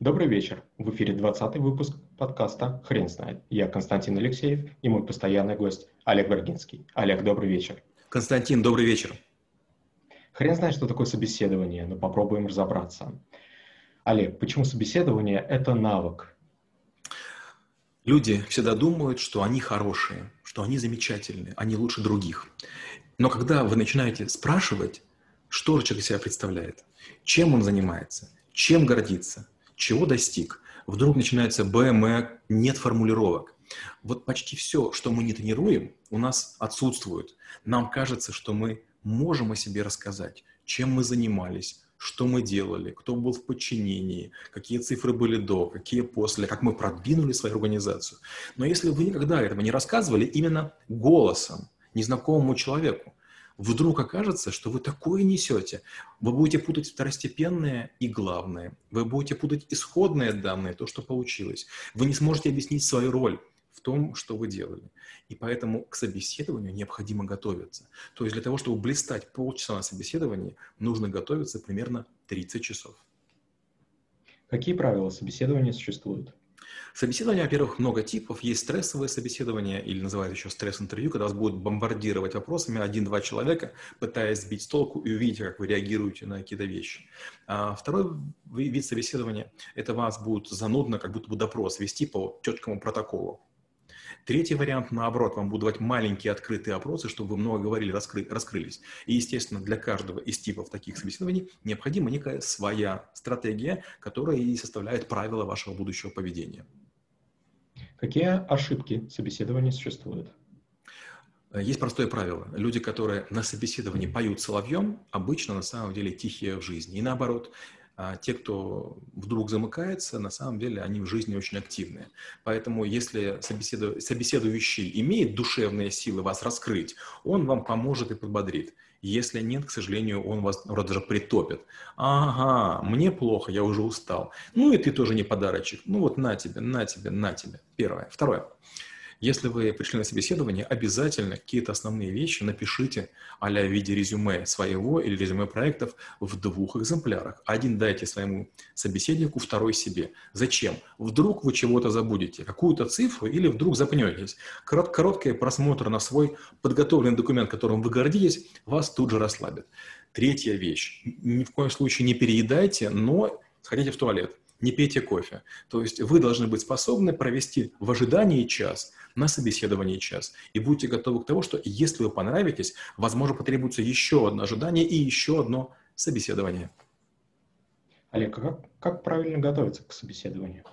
Добрый вечер. В эфире 20 выпуск подкаста «Хрен знает». Я Константин Алексеев и мой постоянный гость Олег Варгинский. Олег, добрый вечер. Константин, добрый вечер. Хрен знает, что такое собеседование, но попробуем разобраться. Олег, почему собеседование – это навык? Люди всегда думают, что они хорошие, что они замечательные, они лучше других. Но когда вы начинаете спрашивать, что же человек из себя представляет, чем он занимается, чем гордится, чего достиг, вдруг начинается БМ, нет формулировок. Вот почти все, что мы не тренируем, у нас отсутствует. Нам кажется, что мы можем о себе рассказать, чем мы занимались, что мы делали, кто был в подчинении, какие цифры были до, какие после, как мы продвинули свою организацию. Но если вы никогда этого не рассказывали именно голосом, незнакомому человеку, вдруг окажется, что вы такое несете. Вы будете путать второстепенное и главное. Вы будете путать исходные данные, то, что получилось. Вы не сможете объяснить свою роль в том, что вы делали. И поэтому к собеседованию необходимо готовиться. То есть для того, чтобы блистать полчаса на собеседовании, нужно готовиться примерно 30 часов. Какие правила собеседования существуют? Собеседование, во-первых, много типов. Есть стрессовое собеседование, или называют еще стресс-интервью, когда вас будут бомбардировать вопросами один-два человека, пытаясь сбить с толку и увидеть, как вы реагируете на какие-то вещи. А второй вид собеседования – это вас будут занудно, как будто бы допрос вести по четкому протоколу. Третий вариант, наоборот, вам будут давать маленькие открытые опросы, чтобы вы много говорили, раскры, раскрылись. И, естественно, для каждого из типов таких собеседований необходима некая своя стратегия, которая и составляет правила вашего будущего поведения. Какие ошибки собеседования существуют? Есть простое правило. Люди, которые на собеседовании поют соловьем, обычно на самом деле тихие в жизни. И наоборот, а те, кто вдруг замыкается, на самом деле они в жизни очень активные. Поэтому если собеседу... собеседующий имеет душевные силы вас раскрыть, он вам поможет и подбодрит. Если нет, к сожалению, он вас вроде даже притопит. Ага, мне плохо, я уже устал. Ну и ты тоже не подарочек. Ну вот на тебе, на тебе, на тебе. Первое. Второе. Если вы пришли на собеседование, обязательно какие-то основные вещи напишите а в виде резюме своего или резюме проектов в двух экземплярах. Один дайте своему собеседнику, второй себе. Зачем? Вдруг вы чего-то забудете, какую-то цифру или вдруг запнетесь. Корот, короткий просмотр на свой подготовленный документ, которым вы гордитесь, вас тут же расслабит. Третья вещь. Ни в коем случае не переедайте, но сходите в туалет не пейте кофе. То есть вы должны быть способны провести в ожидании час, на собеседовании час. И будьте готовы к тому, что если вы понравитесь, возможно, потребуется еще одно ожидание и еще одно собеседование. Олег, а как, как правильно готовиться к собеседованию?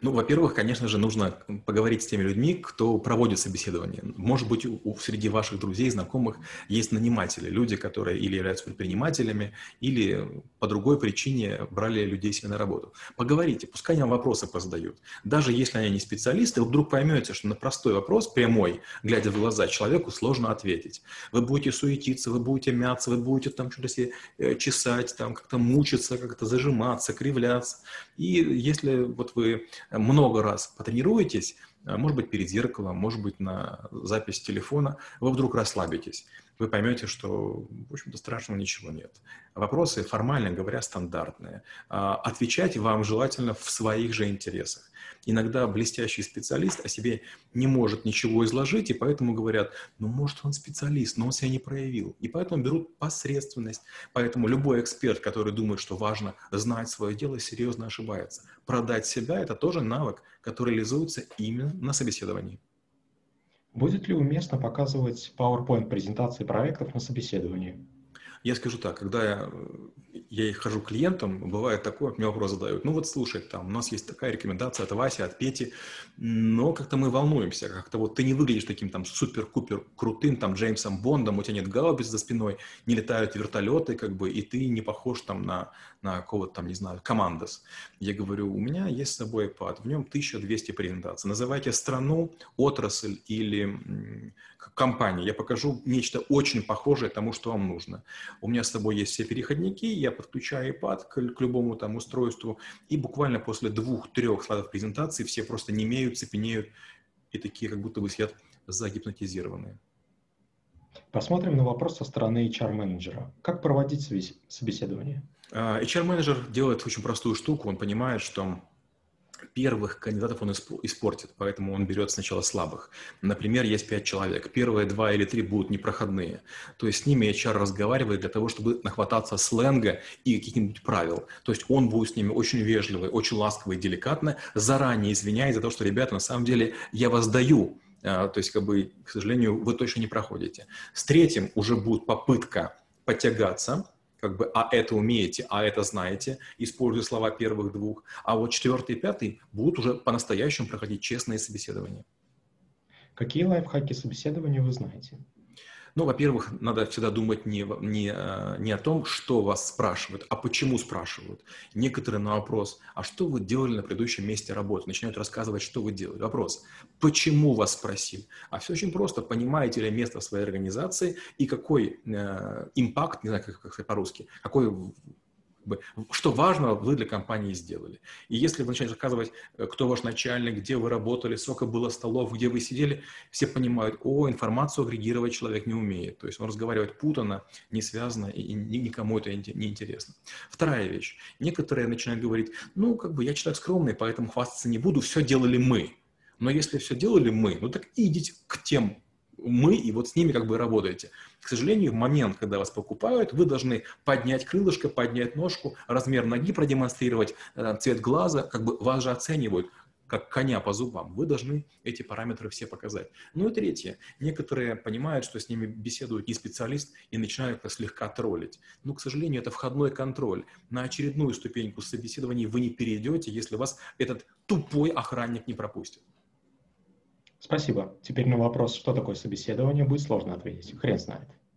Ну, во-первых, конечно же, нужно поговорить с теми людьми, кто проводит собеседование. Может быть, у, среди ваших друзей, знакомых есть наниматели, люди, которые или являются предпринимателями, или по другой причине брали людей себе на работу. Поговорите, пускай вам вопросы позадают. Даже если они не специалисты, вы вдруг поймете, что на простой вопрос, прямой, глядя в глаза человеку, сложно ответить. Вы будете суетиться, вы будете мяться, вы будете там что-то себе э, чесать, там как-то мучиться, как-то зажиматься, кривляться. И если вот вы много раз потренируетесь, э, может быть, перед зеркалом, может быть, на запись телефона, вы вдруг расслабитесь. Вы поймете, что, в общем-то, страшного ничего нет. Вопросы, формально говоря, стандартные. А, отвечать вам желательно в своих же интересах. Иногда блестящий специалист о себе не может ничего изложить, и поэтому говорят, ну, может, он специалист, но он себя не проявил. И поэтому берут посредственность. Поэтому любой эксперт, который думает, что важно знать свое дело, серьезно ошибается. Продать себя – это тоже навык, который реализуется именно на собеседовании. Будет ли уместно показывать PowerPoint-презентации проектов на собеседовании? Я скажу так, когда я, я хожу к клиентам, бывает такое, мне вопрос задают, ну вот слушай, там у нас есть такая рекомендация от Васи, от Пети, но как-то мы волнуемся, как-то вот ты не выглядишь таким там супер-купер крутым там Джеймсом Бондом, у тебя нет гаубиц за спиной, не летают вертолеты, как бы, и ты не похож там на, на какого-то там, не знаю, командос. Я говорю, у меня есть с собой iPad, в нем 1200 презентаций. Называйте страну, отрасль или компанию. Я покажу нечто очень похожее тому, что вам нужно. У меня с собой есть все переходники, я подключаю iPad к, к любому там устройству, и буквально после двух-трех слайдов презентации все просто не имеют, цепенеют и такие как будто бы сидят загипнотизированные. Посмотрим на вопрос со стороны HR-менеджера. Как проводить собеседование? А, HR-менеджер делает очень простую штуку. Он понимает, что первых кандидатов он испортит, поэтому он берет сначала слабых. Например, есть пять человек. Первые два или три будут непроходные. То есть с ними HR разговаривает для того, чтобы нахвататься сленга и каких-нибудь правил. То есть он будет с ними очень вежливый, очень ласковый, деликатно, заранее извиняясь за то, что, ребята, на самом деле я вас даю, а, то есть, как бы, к сожалению, вы точно не проходите. С третьим уже будет попытка потягаться, как бы, а это умеете, а это знаете, используя слова первых двух. А вот четвертый и пятый будут уже по-настоящему проходить честные собеседования. Какие лайфхаки собеседования вы знаете? Ну, во-первых, надо всегда думать не, не, э, не о том, что вас спрашивают, а почему спрашивают. Некоторые на вопрос, а что вы делали на предыдущем месте работы, начинают рассказывать, что вы делали. Вопрос, почему вас спросили? А все очень просто, понимаете ли место в своей организации и какой э, импакт, не знаю, как, как по-русски, какой что важного вы для компании сделали. И если вы начинаете рассказывать, э, кто ваш начальник, где вы работали, сколько было столов, где вы сидели, все понимают, о, информацию агрегировать человек не умеет. То есть он разговаривает путанно, не связано, и никому это не интересно. Вторая вещь. Некоторые начинают говорить, ну, как бы я человек скромный, поэтому хвастаться не буду, все делали мы. Но если все делали мы, ну так идите к тем мы, и вот с ними как бы работаете. К сожалению, в момент, когда вас покупают, вы должны поднять крылышко, поднять ножку, размер ноги продемонстрировать, э, цвет глаза, как бы вас же оценивают как коня по зубам. Вы должны эти параметры все показать. Ну и третье. Некоторые понимают, что с ними беседует не специалист и начинают их слегка троллить. Но, к сожалению, это входной контроль. На очередную ступеньку собеседования вы не перейдете, если вас этот тупой охранник не пропустит. Спасибо. Теперь на вопрос, что такое собеседование, будет сложно ответить. Хрен знает.